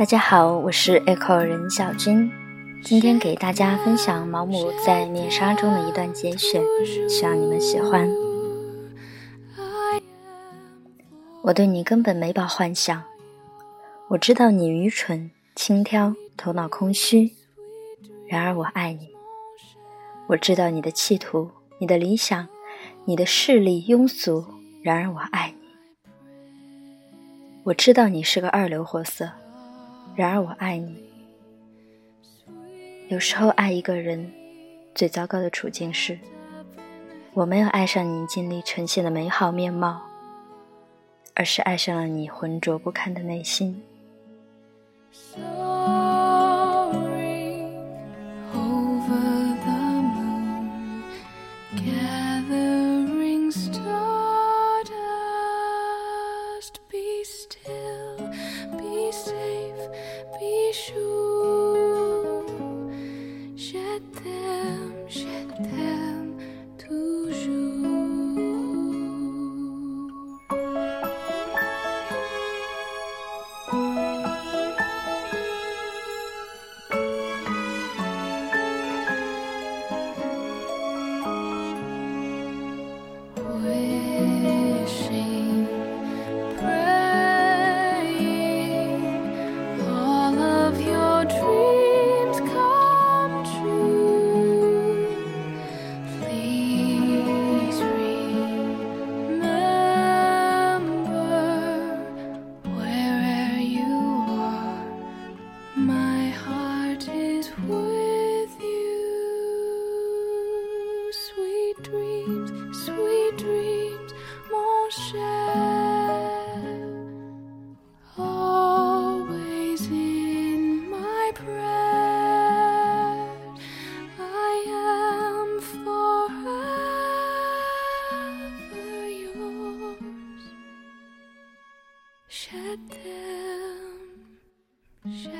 大家好，我是 Echo 任小军，今天给大家分享毛姆在《面纱》中的一段节选，希望你们喜欢。我对你根本没抱幻想，我知道你愚蠢、轻佻、头脑空虚，然而我爱你。我知道你的企图、你的理想、你的势力庸俗，然而我爱你。我知道你是个二流货色，然而我爱你。有时候爱一个人，最糟糕的处境是，我没有爱上你尽力呈现的美好面貌，而是爱上了你浑浊不堪的内心。toujours. Je toujours. 雪